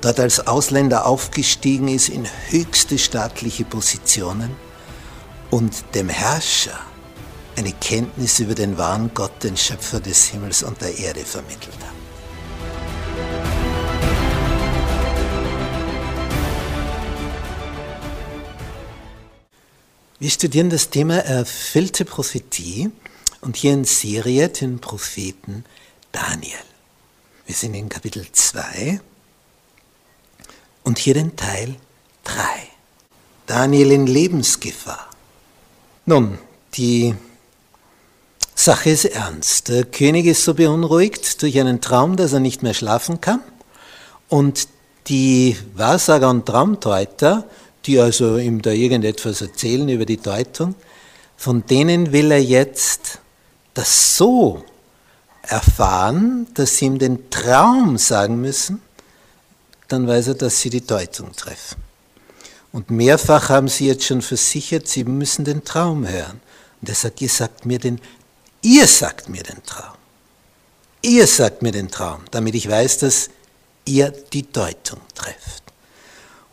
dort als Ausländer aufgestiegen ist in höchste staatliche Positionen und dem Herrscher eine Kenntnis über den wahren Gott, den Schöpfer des Himmels und der Erde vermittelt hat. Wir studieren das Thema erfüllte Prophetie und hier in Serie den Propheten Daniel. Wir sind in Kapitel 2 und hier den Teil 3. Daniel in Lebensgefahr. Nun, die Sache ist ernst. Der König ist so beunruhigt durch einen Traum, dass er nicht mehr schlafen kann. Und die Wahrsager und Traumdeuter, die also ihm da irgendetwas erzählen über die Deutung, von denen will er jetzt das so erfahren, dass sie ihm den Traum sagen müssen, dann weiß er, dass sie die Deutung treffen. Und mehrfach haben sie jetzt schon versichert, sie müssen den Traum hören. Und er sagt, ihr sagt mir den, ihr sagt mir den Traum. Ihr sagt mir den Traum, damit ich weiß, dass ihr die Deutung trefft.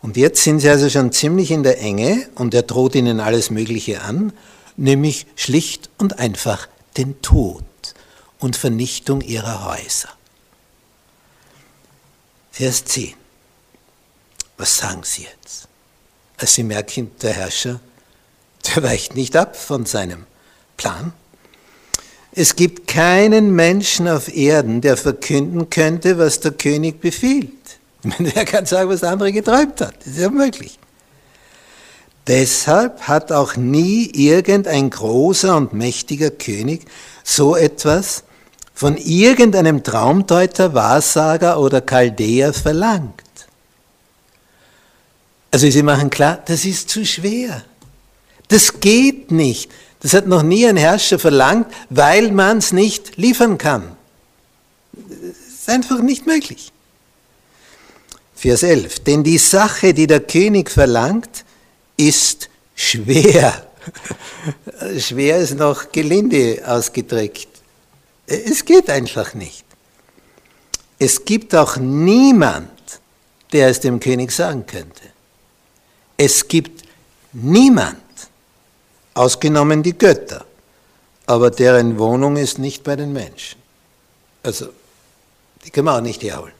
Und jetzt sind sie also schon ziemlich in der Enge und er droht ihnen alles Mögliche an, nämlich schlicht und einfach den Tod und Vernichtung ihrer Häuser. Vers 10. Was sagen Sie jetzt? Als Sie merken, der Herrscher, der weicht nicht ab von seinem Plan. Es gibt keinen Menschen auf Erden, der verkünden könnte, was der König befiehlt. Ich kann sagen, was der andere geträumt hat? Das ist ja möglich. Deshalb hat auch nie irgendein großer und mächtiger König so etwas von irgendeinem Traumdeuter, Wahrsager oder Chaldäer verlangt. Also Sie machen klar, das ist zu schwer. Das geht nicht. Das hat noch nie ein Herrscher verlangt, weil man es nicht liefern kann. Das ist einfach nicht möglich. Vers 11. Denn die Sache, die der König verlangt, ist schwer. schwer ist noch gelinde ausgedrückt. Es geht einfach nicht. Es gibt auch niemand, der es dem König sagen könnte. Es gibt niemand, ausgenommen die Götter, aber deren Wohnung ist nicht bei den Menschen. Also, die können wir auch nicht herholen.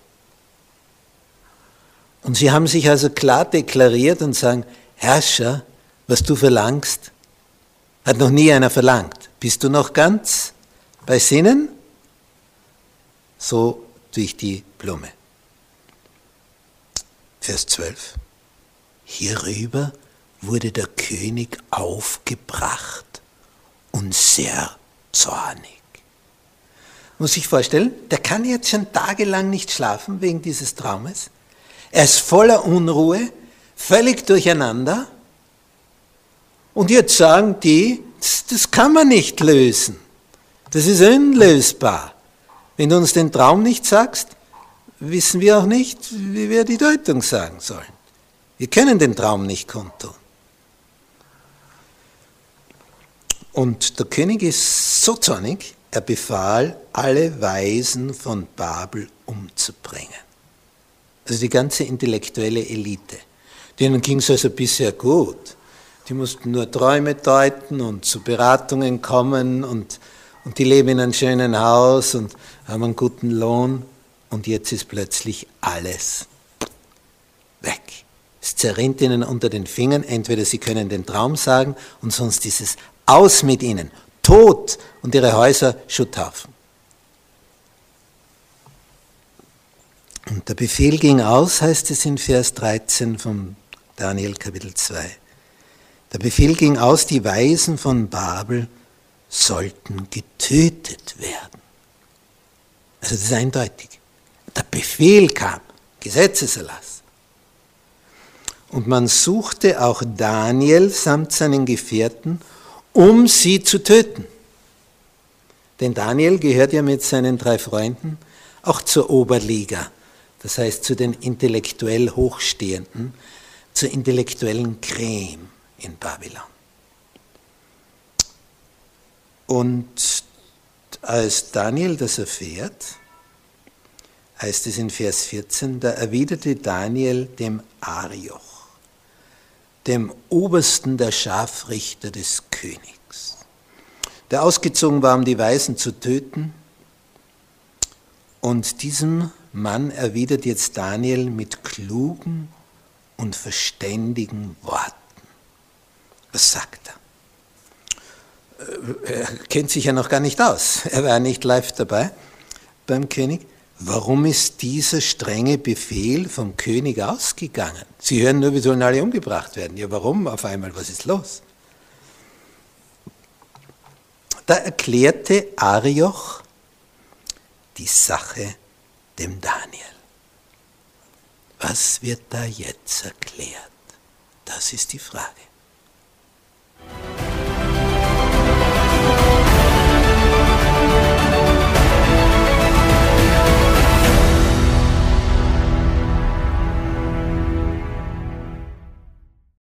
Und sie haben sich also klar deklariert und sagen, Herrscher, was du verlangst, hat noch nie einer verlangt. Bist du noch ganz bei Sinnen? So durch die Blume. Vers 12. Hierüber wurde der König aufgebracht und sehr zornig. Muss ich vorstellen, der kann jetzt schon tagelang nicht schlafen wegen dieses Traumes. Er ist voller Unruhe, völlig durcheinander. Und jetzt sagen die, das, das kann man nicht lösen. Das ist unlösbar. Wenn du uns den Traum nicht sagst, wissen wir auch nicht, wie wir die Deutung sagen sollen. Wir können den Traum nicht kundtun. Und der König ist so zornig, er befahl, alle Weisen von Babel umzubringen. Also die ganze intellektuelle Elite. Denen ging es also bisher gut. Die mussten nur Träume deuten und zu Beratungen kommen und, und die leben in einem schönen Haus und haben einen guten Lohn. Und jetzt ist plötzlich alles zerrinnt ihnen unter den Fingern. Entweder sie können den Traum sagen und sonst ist es aus mit ihnen. Tod und ihre Häuser Schutthaufen. Und der Befehl ging aus, heißt es in Vers 13 vom Daniel Kapitel 2. Der Befehl ging aus, die Weisen von Babel sollten getötet werden. Also das ist eindeutig. Der Befehl kam, Gesetzeserlass. Und man suchte auch Daniel samt seinen Gefährten, um sie zu töten. Denn Daniel gehört ja mit seinen drei Freunden auch zur Oberliga, das heißt zu den intellektuell Hochstehenden, zur intellektuellen Creme in Babylon. Und als Daniel das erfährt, heißt es in Vers 14, da erwiderte Daniel dem Arioch, dem Obersten der Scharfrichter des Königs, der ausgezogen war, um die Weisen zu töten. Und diesem Mann erwidert jetzt Daniel mit klugen und verständigen Worten. Was sagt er? Äh, er kennt sich ja noch gar nicht aus. Er war nicht live dabei beim König. Warum ist dieser strenge Befehl vom König ausgegangen? Sie hören nur, wir sollen alle umgebracht werden. Ja, warum auf einmal? Was ist los? Da erklärte Arioch die Sache dem Daniel. Was wird da jetzt erklärt? Das ist die Frage.